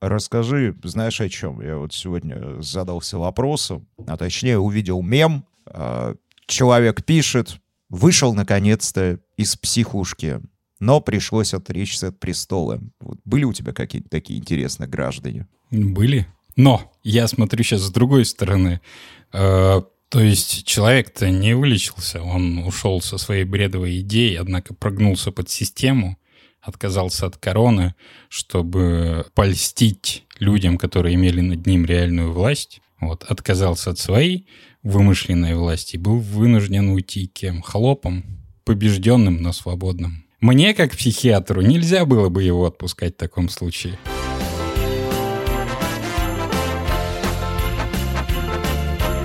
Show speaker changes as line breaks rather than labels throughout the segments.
расскажи, знаешь, о чем? Я вот сегодня задался вопросом, а точнее увидел мем. А, человек пишет, вышел наконец-то из психушки, но пришлось отречься от престола. Вот были у тебя какие-то такие интересные граждане?
Были. Но я смотрю сейчас с другой стороны. Э, то есть человек-то не вылечился, он ушел со своей бредовой идеей, однако прогнулся под систему, отказался от короны, чтобы польстить людям, которые имели над ним реальную власть. Вот, отказался от своей вымышленной власти, был вынужден уйти кем? Холопом, побежденным, но свободным. Мне, как психиатру, нельзя было бы его отпускать в таком случае.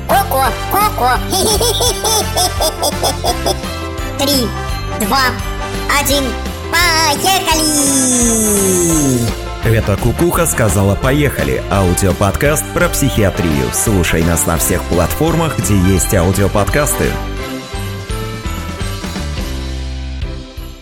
Коко, Коко. Три, два, один, поехали!
Это Кукуха сказала «Поехали» – аудиоподкаст про психиатрию. Слушай нас на всех платформах, где есть аудиоподкасты.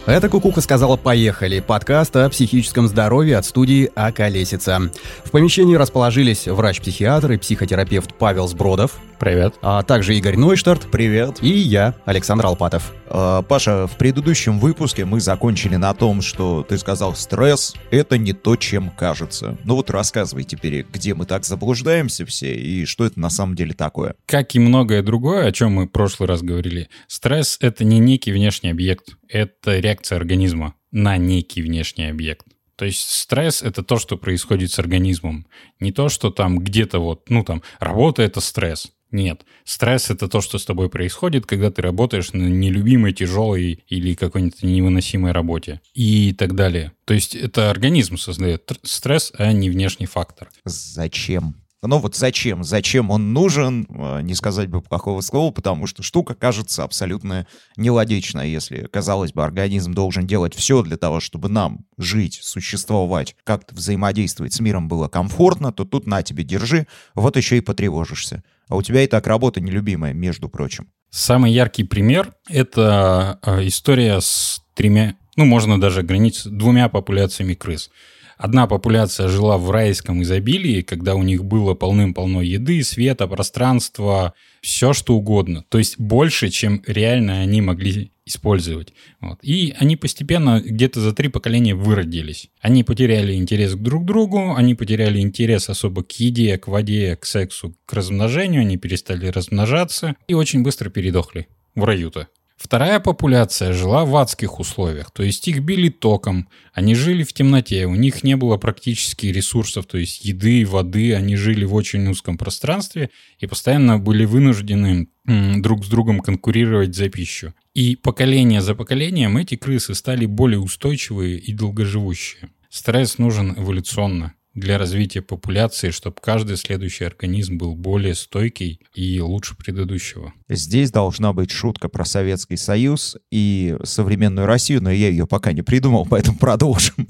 Это Кукуха сказала «Поехали» – подкаст о психическом здоровье от студии «А колесица». В помещении расположились врач-психиатр и психотерапевт Павел Сбродов.
Привет.
А также Игорь Нойштарт.
Привет.
И я, Александр Алпатов.
А, Паша, в предыдущем выпуске мы закончили на том, что ты сказал, стресс — это не то, чем кажется. Ну вот рассказывай теперь, где мы так заблуждаемся все и что это на самом деле такое.
Как и многое другое, о чем мы в прошлый раз говорили, стресс — это не некий внешний объект, это реакция организма на некий внешний объект. То есть стресс — это то, что происходит с организмом. Не то, что там где-то вот, ну там, работа — это стресс. Нет. Стресс — это то, что с тобой происходит, когда ты работаешь на нелюбимой, тяжелой или какой-нибудь невыносимой работе и так далее. То есть это организм создает стресс, а не внешний фактор.
Зачем? Ну вот зачем? Зачем он нужен? А, не сказать бы плохого слова, потому что штука кажется абсолютно нелогичной. Если, казалось бы, организм должен делать все для того, чтобы нам жить, существовать, как-то взаимодействовать с миром было комфортно, то тут на тебе держи, вот еще и потревожишься. А у тебя и так работа нелюбимая, между прочим.
Самый яркий пример — это а, история с тремя, ну, можно даже ограничиться двумя популяциями крыс. Одна популяция жила в райском изобилии, когда у них было полным-полно еды, света, пространства, все что угодно. То есть больше, чем реально они могли использовать. Вот. И они постепенно где-то за три поколения выродились. Они потеряли интерес к друг другу, они потеряли интерес особо к еде, к воде, к сексу, к размножению, они перестали размножаться и очень быстро передохли в раю-то. Вторая популяция жила в адских условиях, то есть их били током, они жили в темноте, у них не было практически ресурсов, то есть еды, воды, они жили в очень узком пространстве и постоянно были вынуждены друг с другом конкурировать за пищу. И поколение за поколением эти крысы стали более устойчивые и долгоживущие. Стресс нужен эволюционно для развития популяции, чтобы каждый следующий организм был более стойкий и лучше предыдущего.
Здесь должна быть шутка про Советский Союз и современную Россию, но я ее пока не придумал, поэтому продолжим.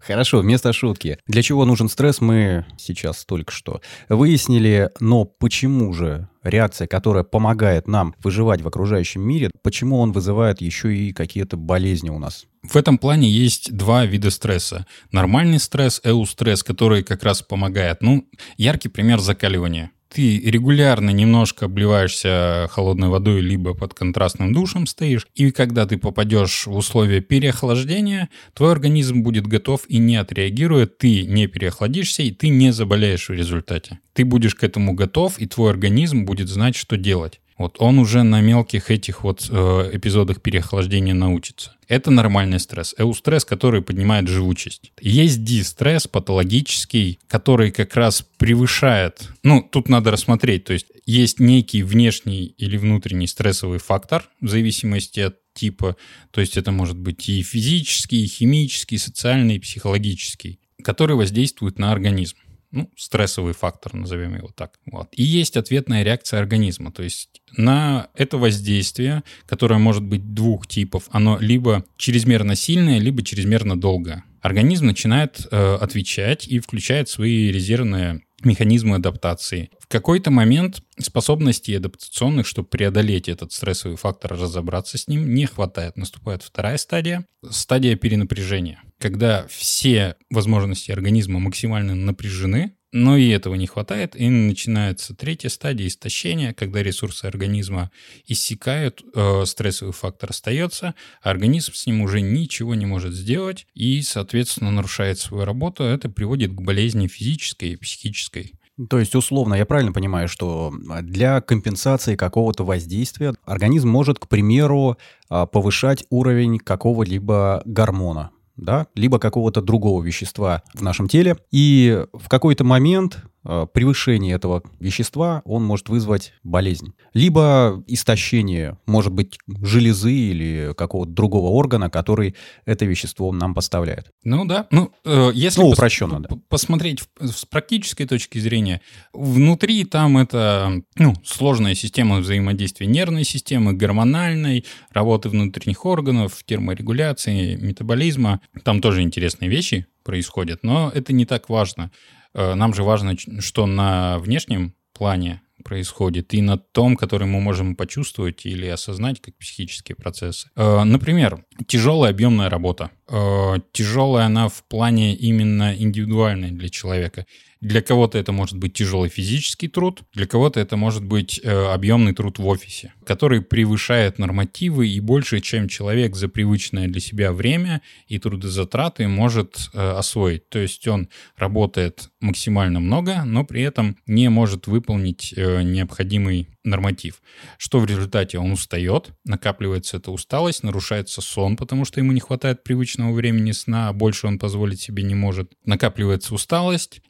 Хорошо, вместо шутки. Для чего нужен стресс, мы сейчас только что выяснили, но почему же реакция, которая помогает нам выживать в окружающем мире, почему он вызывает еще и какие-то болезни у нас?
В этом плане есть два вида стресса. Нормальный стресс, эустресс, который как раз помогает. Ну, яркий пример закаливания ты регулярно немножко обливаешься холодной водой, либо под контрастным душем стоишь, и когда ты попадешь в условия переохлаждения, твой организм будет готов и не отреагирует, ты не переохладишься, и ты не заболеешь в результате. Ты будешь к этому готов, и твой организм будет знать, что делать. Вот он уже на мелких этих вот э, эпизодах переохлаждения научится. Это нормальный стресс. Эустресс, который поднимает живучесть. Есть дистресс патологический, который как раз превышает... Ну, тут надо рассмотреть. То есть есть некий внешний или внутренний стрессовый фактор в зависимости от типа. То есть это может быть и физический, и химический, и социальный, и психологический, который воздействует на организм ну, стрессовый фактор, назовем его так. Вот. И есть ответная реакция организма. То есть на это воздействие, которое может быть двух типов, оно либо чрезмерно сильное, либо чрезмерно долгое. Организм начинает э, отвечать и включает свои резервные механизмы адаптации. В какой-то момент способностей адаптационных, чтобы преодолеть этот стрессовый фактор, разобраться с ним, не хватает. Наступает вторая стадия, стадия перенапряжения. Когда все возможности организма максимально напряжены, но и этого не хватает, и начинается третья стадия истощения, когда ресурсы организма иссякают, э, стрессовый фактор остается, а организм с ним уже ничего не может сделать и, соответственно, нарушает свою работу. Это приводит к болезни физической и психической.
То есть, условно, я правильно понимаю, что для компенсации какого-то воздействия организм может, к примеру, а, повышать уровень какого-либо гормона, да, либо какого-то другого вещества в нашем теле. И в какой-то момент превышение этого вещества он может вызвать болезнь. Либо истощение, может быть, железы или какого-то другого органа, который это вещество нам поставляет.
Ну да. Ну, э, если
Ну,
пос-
упрощенно, да.
п- посмотреть с практической точки зрения, внутри там это ну, сложная система взаимодействия нервной системы, гормональной, работы внутренних органов, терморегуляции, метаболизма. Там тоже интересные вещи происходят, но это не так важно. Э, Нам же важно, что на внешнем плане происходит, и на том, который мы можем почувствовать или осознать как психические процессы. Э, Например, тяжелая объемная работа. Э, Тяжелая она в плане именно индивидуальной для человека. Для кого-то это может быть тяжелый физический труд, для кого-то это может быть э, объемный труд в офисе, который превышает нормативы и больше, чем человек за привычное для себя время и трудозатраты может э, освоить. То есть он работает максимально много, но при этом не может выполнить э, необходимый норматив. Что в результате? Он устает, накапливается эта усталость, нарушается сон, потому что ему не хватает привычного времени сна, а больше он позволить себе не может. Накапливается усталость,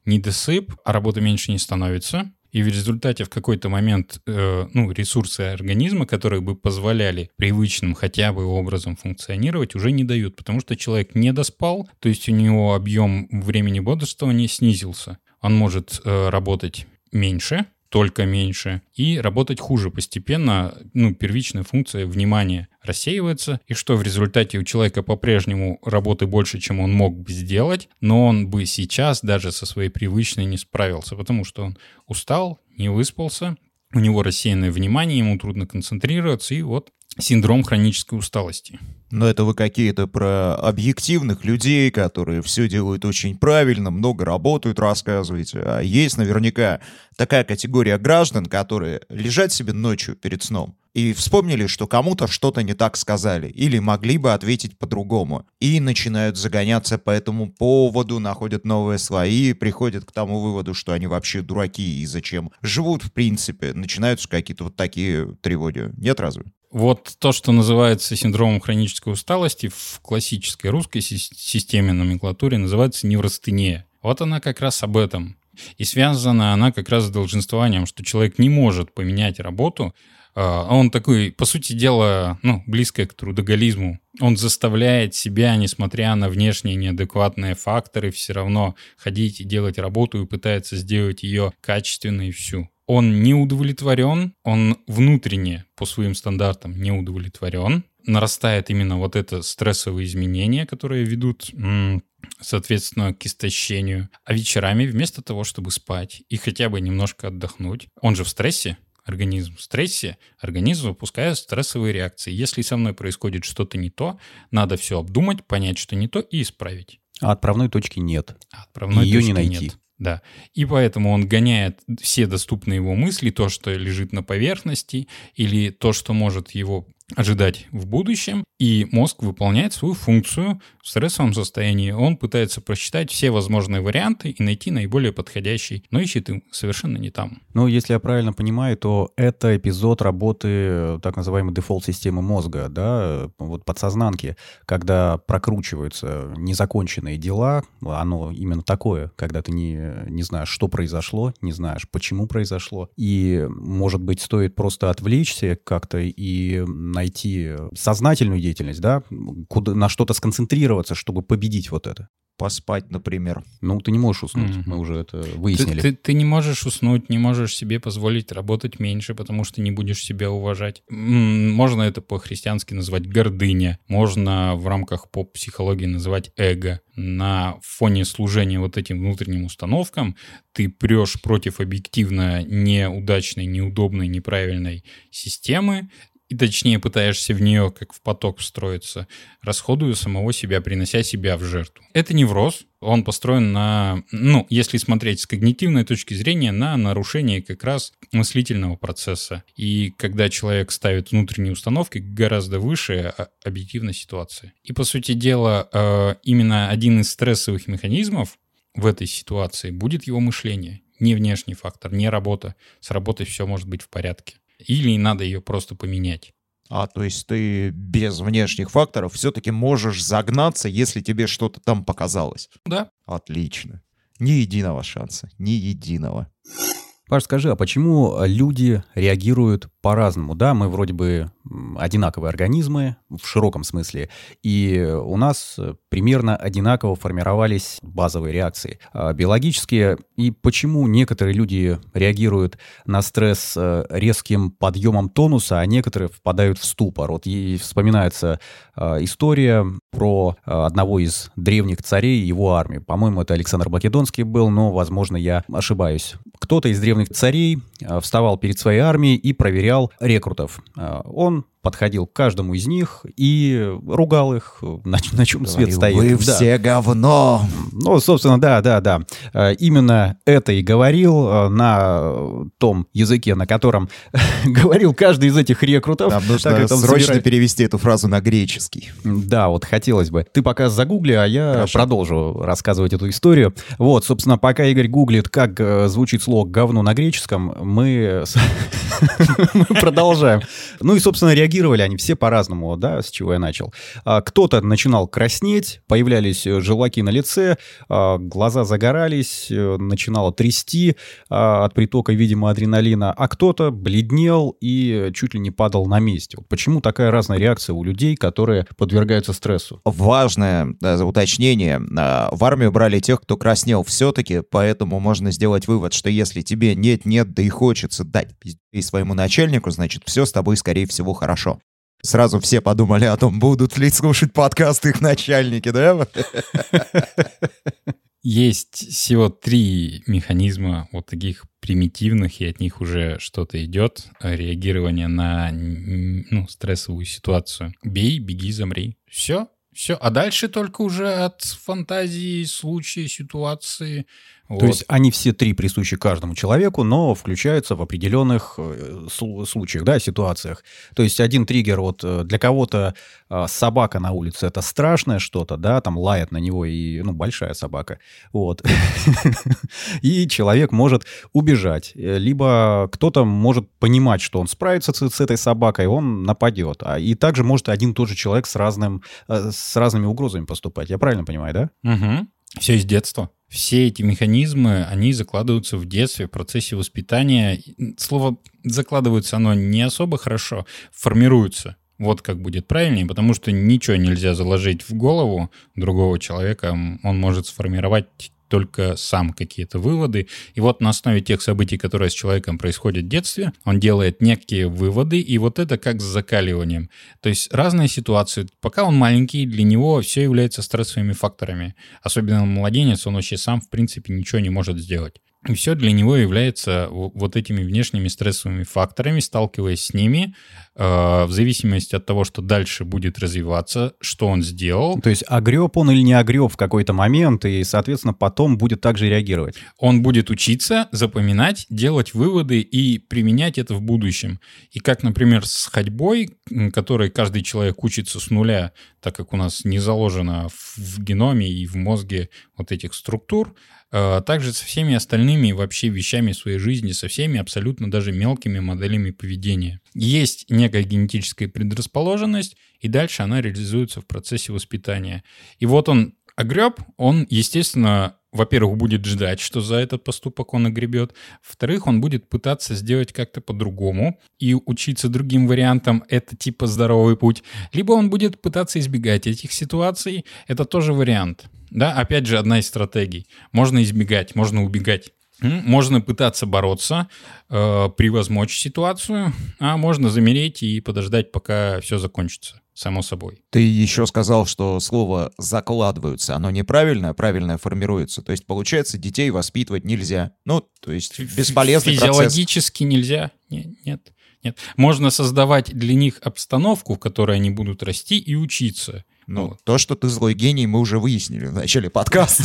недосып, а работы меньше не становится. И в результате в какой-то момент э, ну, ресурсы организма, которые бы позволяли привычным хотя бы образом функционировать, уже не дают, потому что человек не доспал, то есть у него объем времени бодрствования снизился. Он может э, работать меньше, только меньше, и работать хуже постепенно, ну, первичная функция внимания рассеивается, и что в результате у человека по-прежнему работы больше, чем он мог бы сделать, но он бы сейчас даже со своей привычной не справился, потому что он устал, не выспался, у него рассеянное внимание, ему трудно концентрироваться, и вот синдром хронической усталости.
Но это вы какие-то про объективных людей, которые все делают очень правильно, много работают, рассказываете. А есть наверняка такая категория граждан, которые лежат себе ночью перед сном и вспомнили, что кому-то что-то не так сказали или могли бы ответить по-другому. И начинают загоняться по этому поводу, находят новые слои, приходят к тому выводу, что они вообще дураки и зачем живут в принципе. Начинаются какие-то вот такие тревоги. Нет разве?
Вот то, что называется синдромом хронической усталости в классической русской си- системе номенклатуры называется неврастения. Вот она как раз об этом. И связана она как раз с долженствованием, что человек не может поменять работу, а он такой, по сути дела, ну, близкое к трудоголизму. Он заставляет себя, несмотря на внешние неадекватные факторы, все равно ходить и делать работу и пытается сделать ее качественной всю. Он не удовлетворен, он внутренне по своим стандартам не удовлетворен. Нарастает именно вот это стрессовые изменения, которые ведут соответственно, к истощению. А вечерами вместо того, чтобы спать и хотя бы немножко отдохнуть, он же в стрессе, организм в стрессе, организм выпускает стрессовые реакции. Если со мной происходит что-то не то, надо все обдумать, понять, что не то и исправить.
А отправной точки нет.
А отправной
Её не
точки
найти.
нет. Да. И поэтому он гоняет все доступные его мысли, то, что лежит на поверхности, или то, что может его ожидать в будущем, и мозг выполняет свою функцию в стрессовом состоянии. Он пытается просчитать все возможные варианты и найти наиболее подходящий, но ищет им совершенно не там.
Ну, если я правильно понимаю, то это эпизод работы э, так называемой дефолт-системы мозга, да, вот подсознанки, когда прокручиваются незаконченные дела, оно именно такое, когда ты не, не знаешь, что произошло, не знаешь, почему произошло, и, может быть, стоит просто отвлечься как-то и найти сознательную деятельность, да, куда, на что-то сконцентрироваться, чтобы победить вот это.
Поспать, например.
Ну, ты не можешь уснуть,
Мгм.
мы уже это
Ты,
выяснили.
ты- ты не можешь уснуть, не можешь себе позволить работать меньше, потому что не будешь себя уважать. Можно это по-христиански назвать гордыня, можно в рамках поп-психологии называть эго. На фоне служения вот этим внутренним установкам ты прешь против объективно неудачной, неудобной, неправильной системы, и точнее пытаешься в нее как в поток встроиться, расходуя самого себя, принося себя в жертву. Это невроз, он построен на, ну, если смотреть с когнитивной точки зрения, на нарушении как раз мыслительного процесса. И когда человек ставит внутренние установки гораздо выше а, объективной ситуации. И, по сути дела, э, именно один из стрессовых механизмов в этой ситуации будет его мышление. Не внешний фактор, не работа. С работой все может быть в порядке. Или надо ее просто поменять.
А, то есть ты без внешних факторов все-таки можешь загнаться, если тебе что-то там показалось.
Да.
Отлично. Ни единого шанса. Ни единого.
Паш, скажи, а почему люди реагируют по-разному? Да, мы вроде бы одинаковые организмы в широком смысле, и у нас примерно одинаково формировались базовые реакции а биологические. И почему некоторые люди реагируют на стресс э, резким подъемом тонуса, а некоторые впадают в ступор? Вот и вспоминается э, история про э, одного из древних царей и его армии. По-моему, это Александр Македонский был, но, возможно, я ошибаюсь. Кто-то из древних царей вставал перед своей армией и проверял рекрутов. Он подходил к каждому из них и ругал их, на, на чем свет стоит.
Вы
Да.
все говно!
Ну, собственно, да, да, да. Э, Именно это и говорил э, на том языке, на котором говорил каждый из этих рекрутов.
Нам нужно
Так
срочно
собирает-
перевести эту фразу на греческий.
Да, вот хотелось бы. Ты пока загугли, а я
Хорошо.
продолжу рассказывать эту историю. Вот, собственно, пока Игорь гуглит, как э, звучит слово «говно» на греческом, мы, продолжаем. Ну и, собственно, реагировали они все по-разному, да, с чего я начал. А, Кто-то начинал краснеть, появлялись э, желваки на лице, а, глаза загорались, э, начинало трясти а, от притока, видимо, адреналина, а кто-то бледнел и чуть ли не падал на месте. Почему такая разная реакция у людей, которые подвергаются стрессу?
Важное э, уточнение. В армию брали тех, кто краснел все-таки, поэтому можно сделать вывод, что если тебе нет-нет, да и хочется дать пиздюлей своему начальнику, значит, все с тобой, скорее всего, хорошо. Сразу все подумали о том, будут ли слушать подкасты их начальники, да?
Есть всего три механизма вот таких примитивных, и от них уже что-то идет. Реагирование на ну, стрессовую ситуацию. Бей, беги, замри. Все. Все. А дальше только уже от фантазии, случая, ситуации.
То
Вот.
есть они все три присущи каждому человеку, но включаются в определенных э, слу- случаях, да, ситуациях. То есть один триггер, вот э, для кого-то э, собака на улице это страшное что-то, да, там лает на него и, ну, большая собака, вот. И человек может убежать. Либо кто-то может понимать, что он справится с, этой собакой, он нападет. А, и также может один и тот же человек с, разным, с разными угрозами поступать. Я правильно понимаю, да?
Угу. Все из детства. Все эти механизмы, они закладываются в детстве, в процессе воспитания. Слово «закладываются» оно не особо хорошо, формируется. Вот как будет правильнее, потому что ничего нельзя заложить в голову другого человека. Он может сформировать только сам какие-то выводы. И вот на основе тех событий, которые с человеком происходят в детстве, он делает некие выводы, и вот это как с закаливанием. То есть разные ситуации. Пока он маленький, для него все является стрессовыми факторами. Особенно младенец, он вообще сам, в принципе, ничего не может сделать. И все для него является вот этими внешними стрессовыми факторами, сталкиваясь с ними, э, в зависимости от того, что дальше будет развиваться, что он сделал,
То есть огреб он или не огреб в какой-то момент, и, соответственно, потом будет также реагировать.
он будет учиться, запоминать, делать выводы и применять это в будущем. И как, например, с ходьбой, которой каждый человек учится с нуля, так как у нас не заложено в геноме и в мозге вот этих структур, э, также со всеми остальными вообще вещами своей жизни, со всеми абсолютно даже мелкими моделями поведения. Есть некая генетическая предрасположенность, и дальше она реализуется в процессе воспитания. И вот он огреб, он, естественно, во-первых, будет ждать, что за этот поступок он огребет. Во-вторых, он будет пытаться сделать как-то по-другому и учиться другим вариантам. Это типа здоровый путь. Либо он будет пытаться избегать этих ситуаций. Это тоже вариант. Да, опять же, одна из стратегий. Можно избегать, можно убегать. Можно пытаться бороться, э, превозмочь ситуацию, а можно замереть и подождать, пока все закончится. само собой.
Ты еще сказал, что слово «закладываются», оно неправильное, правильное формируется. То есть, получается, детей воспитывать нельзя. Ну, то есть, бесполезный процесс.
Физиологически нельзя. Не- Нет, нет. Можно создавать для них обстановку, в которой они будут расти и учиться.
Ну,
Вот.
то, что ты злой гений, мы уже выяснили в начале подкаста.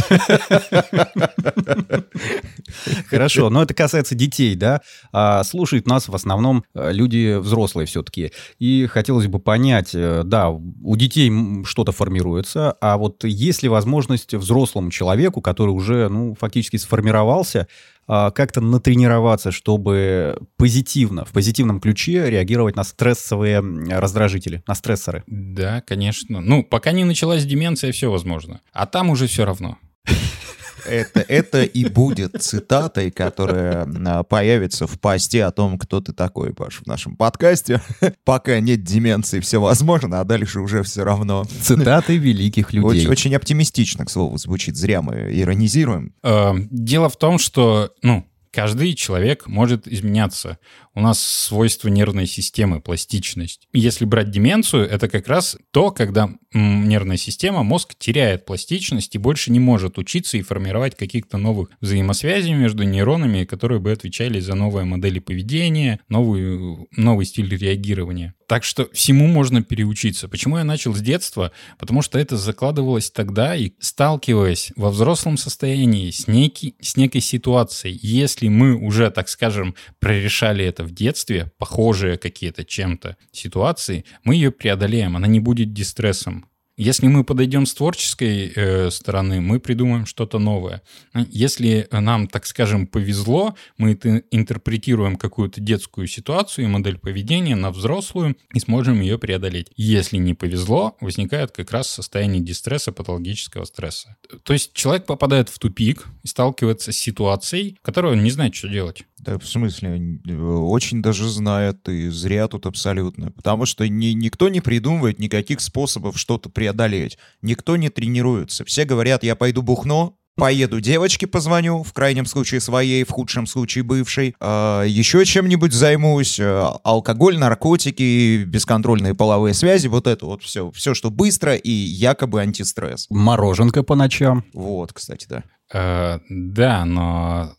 Хорошо, но это касается детей, да? А слушают нас в основном э, люди взрослые все-таки. И хотелось бы понять, э, да, у детей что-то формируется, а вот есть ли возможность взрослому человеку, который уже, ну, фактически сформировался, как-то натренироваться, чтобы позитивно, в позитивном ключе реагировать на стрессовые раздражители, на стрессоры?
Да, конечно. Ну, пока не началась деменция, все возможно. А там уже все равно.
Это, это и будет цитатой, которая а, появится в посте о том, кто ты такой, Паш, в нашем подкасте. Пока нет деменции, все возможно, а дальше уже все равно.
Цитаты великих людей.
Очень, очень оптимистично, к слову, звучит. Зря мы иронизируем.
Э, Дело в том, что, ну, каждый человек может изменяться. У нас свойство нервной системы, пластичность. Если брать деменцию, это как раз то, когда нервная система, мозг теряет пластичность и больше не может учиться и формировать каких-то новых взаимосвязей между нейронами, которые бы отвечали за новые модели поведения, новую, новый стиль реагирования. Так что всему можно переучиться. Почему я начал с детства? Потому что это закладывалось тогда, и сталкиваясь во взрослом состоянии с, некий, с некой ситуацией, если мы уже, так скажем, прорешали это в детстве, похожие какие-то чем-то ситуации, мы ее преодолеем, она не будет дистрессом. Если мы подойдем с творческой э, стороны, мы придумаем что-то новое. Если нам, так скажем, повезло, мы интерпретируем какую-то детскую ситуацию и модель поведения на взрослую и сможем ее преодолеть. Если не повезло, возникает как раз состояние дистресса, патологического стресса. То есть человек попадает в тупик и сталкивается с ситуацией, в которой он не знает, что делать.
Да, в смысле, э, очень даже знает, и зря тут абсолютно. Потому что ни, никто не придумывает никаких способов что-то преодолеть. Никто не тренируется. Все говорят, я пойду бухну, Поеду девочке позвоню, в крайнем случае своей, в худшем случае бывшей. А, еще чем-нибудь займусь. А, алкоголь, наркотики, бесконтрольные половые связи. Вот это вот все. Все, что быстро и якобы антистресс.
Мороженка по ночам.
Вот, кстати, да.
Э, да, но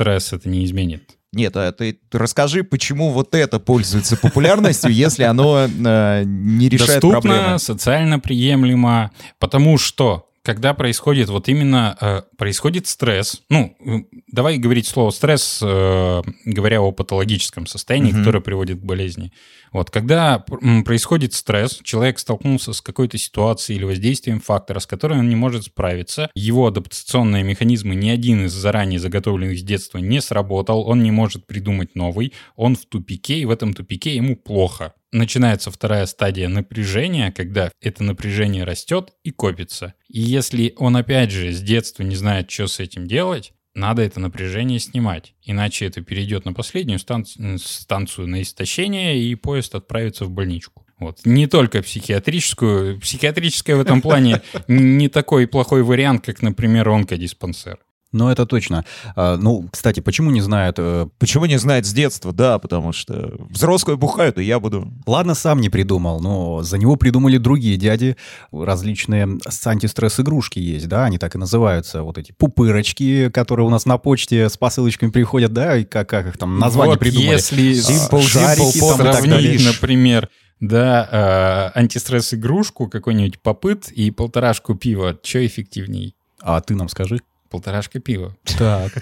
стресс это не изменит.
Нет, а ты расскажи, почему вот это пользуется популярностью, если оно э, не решает
Доступно,
проблемы.
социально приемлемо, потому что когда происходит вот именно э, происходит стресс, ну э, давай говорить слово стресс, э, говоря о патологическом состоянии,
Мгм.
которое приводит к болезни. Вот когда происходит стресс, человек столкнулся с какой-то ситуацией или воздействием фактора, с которым он не может справиться, его адаптационные механизмы ни один из заранее заготовленных с детства не сработал, он не может придумать новый, он в тупике, и в этом тупике ему плохо. Начинается вторая стадия напряжения, когда это напряжение растет и копится. И если он опять же с детства не знает, что с этим делать, надо это напряжение снимать. Иначе это перейдет на последнюю станцию, станцию на истощение, и поезд отправится в больничку. Вот. Не только психиатрическую. Психиатрическая в этом плане не такой плохой вариант, как, например, онкодиспансер.
Ну, это точно. А, ну, кстати, почему не знают? э,
Почему не знает с детства? Да, потому что взрослые бухают, и я буду.
Ладно, сам не придумал, но за него придумали другие дяди. Различные с- антистресс-игрушки есть, да, они так и называются. Вот эти пупырочки, которые у нас на почте с посылочками приходят, да, и как, как их там название
вот
придумали.
если
Simple,
шарики
simple,
там
сравнить, например, да, э, антистресс-игрушку, какой-нибудь попыт и полторашку пива, что эффективней?
А ты нам скажи.
Полторашка пива.
Так.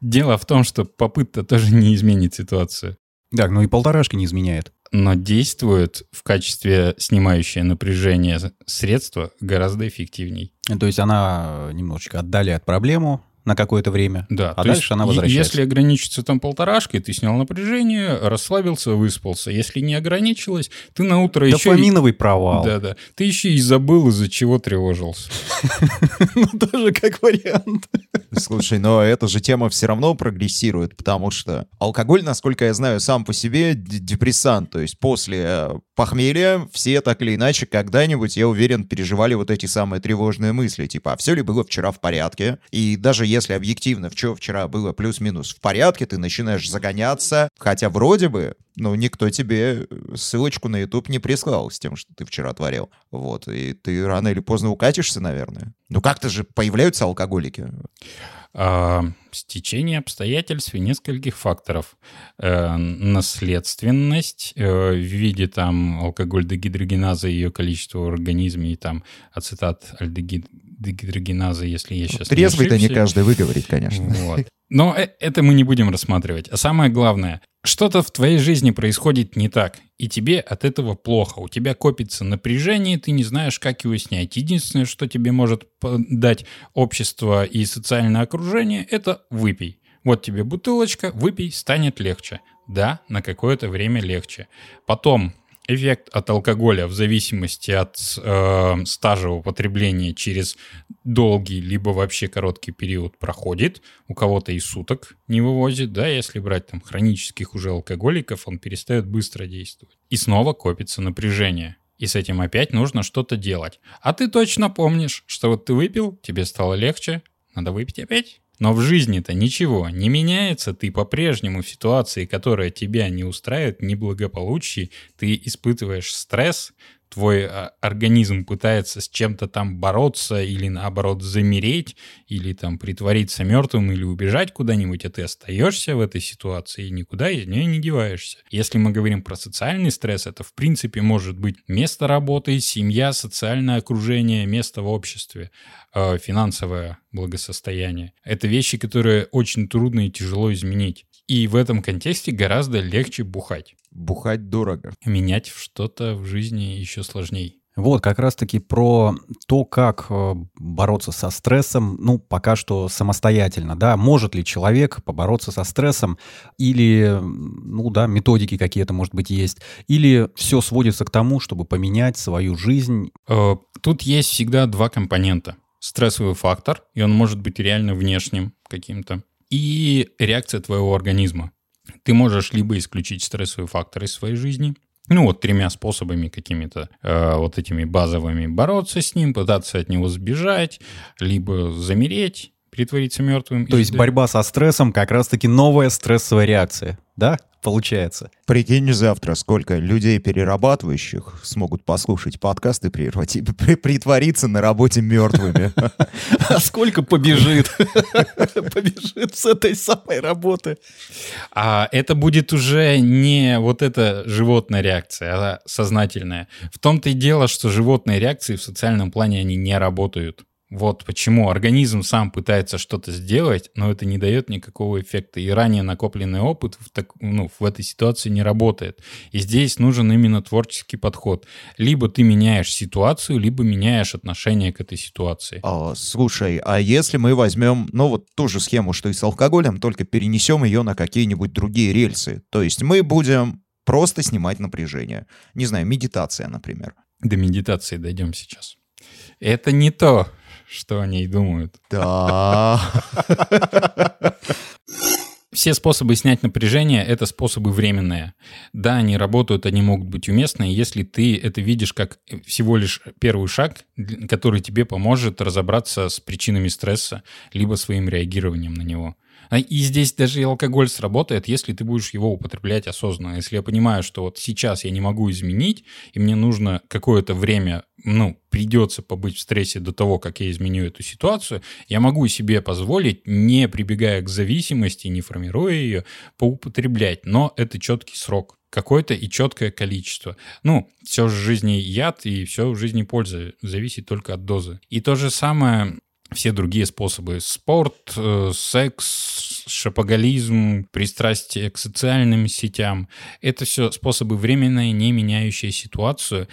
Дело в том, что попыт-то тоже не изменит ситуацию,
Так, ну и полторашки не изменяет.
но действует в качестве снимающее напряжение средства гораздо эффективней.
То есть она немножечко отдаляет проблему на какое-то время,
Да,
а дальше
есть,
она возвращается.
Если ограничиться там полторашкой, ты снял напряжение, расслабился, выспался. Если не ограничилось, ты на утро еще... и-
Дофаминовый провал.
Да-да. Ты еще и забыл, из-за чего тревожился.
Ну, тоже как вариант.
Слушай, но эта же тема все равно прогрессирует, потому что алкоголь, насколько я знаю, сам по себе депрессант. То есть после э, похмелья все так или иначе когда-нибудь, я уверен, переживали вот эти самые тревожные мысли. Типа, а все ли было вчера в порядке? И даже если объективно, что вчера было плюс-минус в порядке, ты начинаешь загоняться, хотя вроде бы ну, никто тебе ссылочку на YouTube не прислал с тем, что ты вчера творил. Вот, и ты рано или поздно укатишься, наверное. Ну, как-то же появляются алкоголики.
А, стечение обстоятельств и нескольких факторов. Э, наследственность э, в виде там алкоголь дегидрогеназа и ее количество в организме и там ацетат альдегидрогеназа, если я сейчас
Трезвый-то
не
не
ошибся.
каждый выговорит, конечно.
Вот. Но э- это мы не будем рассматривать. А самое главное, что-то в твоей жизни происходит не так, и тебе от этого плохо. У тебя копится напряжение, ты не знаешь, как его снять. Единственное, что тебе может дать общество и социальное окружение, это выпей. Вот тебе бутылочка, выпей, станет легче. Да, на какое-то время легче. Потом эффект от алкоголя в зависимости от э, стажа употребления через долгий либо вообще короткий период проходит. У кого-то и суток не вывозит, да, если брать там хронических уже алкоголиков, он перестает быстро действовать. И снова копится напряжение. И с этим опять нужно что-то делать. А ты точно помнишь, что вот ты выпил, тебе стало легче, надо выпить опять. Но в жизни-то ничего не меняется, ты по-прежнему в ситуации, которая тебя не устраивает, неблагополучие, ты испытываешь стресс, твой а, организм пытается с чем-то там бороться или наоборот замереть, или там притвориться мертвым, или убежать куда-нибудь, а ты остаешься в этой ситуации и никуда из нее не деваешься. Если мы говорим про социальный стресс, это в принципе может быть место работы, семья, социальное окружение, место в обществе, э, финансовое благосостояние. Это вещи, которые очень трудно и тяжело изменить. И в этом контексте гораздо легче бухать.
Бухать дорого.
Менять что-то в жизни еще сложнее.
Вот, как раз-таки про то, как э, бороться со стрессом, ну, пока что самостоятельно, да, может ли человек побороться со стрессом, или, ну, да, методики какие-то, может быть, есть, или все сводится к тому, чтобы поменять свою жизнь.
Э, Тут есть всегда два компонента. Стрессовый фактор, и он может быть реально внешним каким-то, и реакция твоего организма. Ты можешь либо исключить стрессовый фактор из своей жизни, ну вот тремя способами какими-то э, вот этими базовыми бороться с ним, пытаться от него сбежать, либо замереть, притвориться мертвым.
То есть борьба со стрессом как раз-таки новая стрессовая реакция, да, получается?
Прикинь завтра, сколько людей, перерабатывающих, смогут послушать подкаст и притвориться на работе мертвыми.
А сколько побежит? Побежит с этой самой работы.
А это будет уже не вот эта животная реакция, а сознательная. В том-то и дело, что животные реакции в социальном плане, они не работают. Вот почему организм сам пытается что-то сделать, но это не дает никакого эффекта. И ранее накопленный опыт в, так- ну, в этой ситуации не работает. И здесь нужен именно творческий подход. Либо ты меняешь ситуацию, либо меняешь отношение к этой ситуации.
А, слушай, а если мы возьмем, ну вот ту же схему, что и с алкоголем, только перенесем ее на какие-нибудь другие рельсы. То есть мы будем просто снимать напряжение. Не знаю, медитация, например.
До медитации дойдем сейчас. Это не то, что о ней думают.
Да.
Все способы снять напряжение — это способы временные. Да, они работают, они могут быть уместны, если ты это видишь как всего лишь первый шаг, который тебе поможет разобраться с причинами стресса, либо своим реагированием на него. А И здесь даже и алкоголь сработает, если ты будешь его употреблять осознанно. Если я понимаю, что вот сейчас я не могу изменить, и мне нужно какое-то время, ну, придется побыть в стрессе до того, как я изменю эту ситуацию, я могу себе позволить, не прибегая к зависимости, не формируя ее, поупотреблять. Но это четкий срок какое-то и четкое количество. Ну, все в жизни яд, и все в жизни польза. Зависит только от дозы. И то же самое все другие способы. Спорт, э, секс, шапоголизм, пристрастие к социальным сетям. Это все способы временные, не меняющие ситуацию,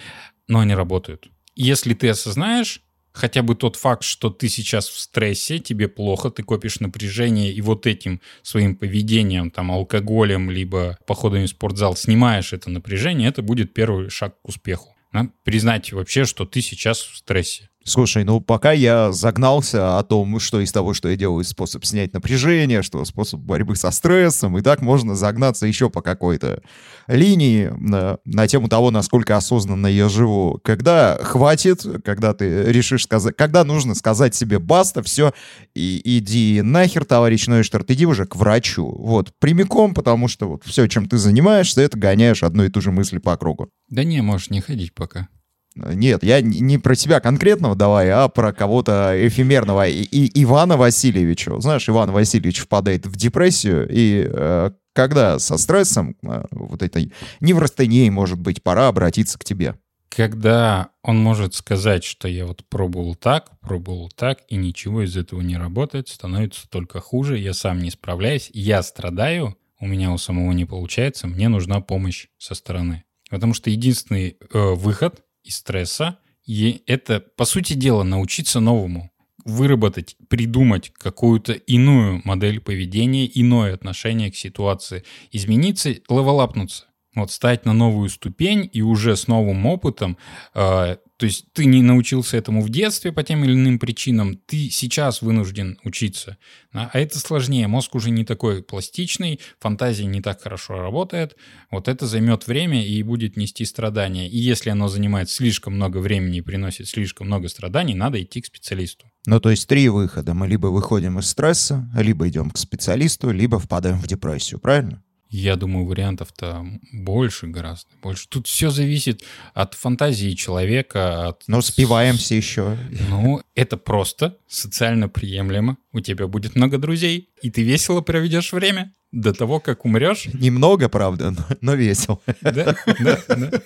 но они работают. Если ты осознаешь хотя бы тот факт, что ты сейчас в стрессе, тебе плохо, ты копишь напряжение, и вот этим своим поведением, там, алкоголем, либо походами в спортзал снимаешь это напряжение, это будет первый шаг к успеху. Да? Признать вообще, что ты сейчас в стрессе.
Слушай, ну пока я загнался о том, что из того, что я делаю, способ снять напряжение, что способ борьбы со стрессом, и так можно загнаться еще по какой-то линии на, на тему того, насколько осознанно я живу. Когда хватит, когда ты решишь сказать, когда нужно сказать себе баста, все, и иди нахер, товарищ Нойштарт, иди уже к врачу. Вот, прямиком, потому что вот все, чем ты занимаешься, это гоняешь одну и ту же мысль по кругу.
Да не, можешь не ходить пока.
Нет, я не про тебя конкретного давай, а про кого-то эфемерного. И, и Ивана Васильевича. Знаешь, Иван Васильевич впадает в депрессию, и э, когда со стрессом, э, вот этой неврастенией, может быть, пора обратиться к тебе.
Когда он может сказать, что я вот пробовал так, пробовал так, и ничего из этого не работает, становится только хуже, я сам не справляюсь, я страдаю, у меня у самого не получается, мне нужна помощь со стороны. Потому что единственный э, выход из стресса, и это, по сути дела, научиться новому, выработать, придумать какую-то иную модель поведения, иное отношение к ситуации, измениться, левелапнуться. Вот стать на новую ступень и уже с новым опытом э, то есть ты не научился этому в детстве по тем или иным причинам, ты сейчас вынужден учиться. А это сложнее, мозг уже не такой пластичный, фантазия не так хорошо работает. Вот это займет время и будет нести страдания. И если оно занимает слишком много времени и приносит слишком много страданий, надо идти к специалисту.
Ну, то есть три выхода. Мы либо выходим из стресса, либо идем к специалисту, либо впадаем в депрессию, правильно?
Я думаю, вариантов-то больше гораздо, больше. Тут все зависит от фантазии человека. От...
Но спиваемся еще.
Ну, это просто социально приемлемо. У тебя будет много друзей, и ты весело проведешь время до того, как умрешь.
Немного, правда, но, но весело.
Да, да, да.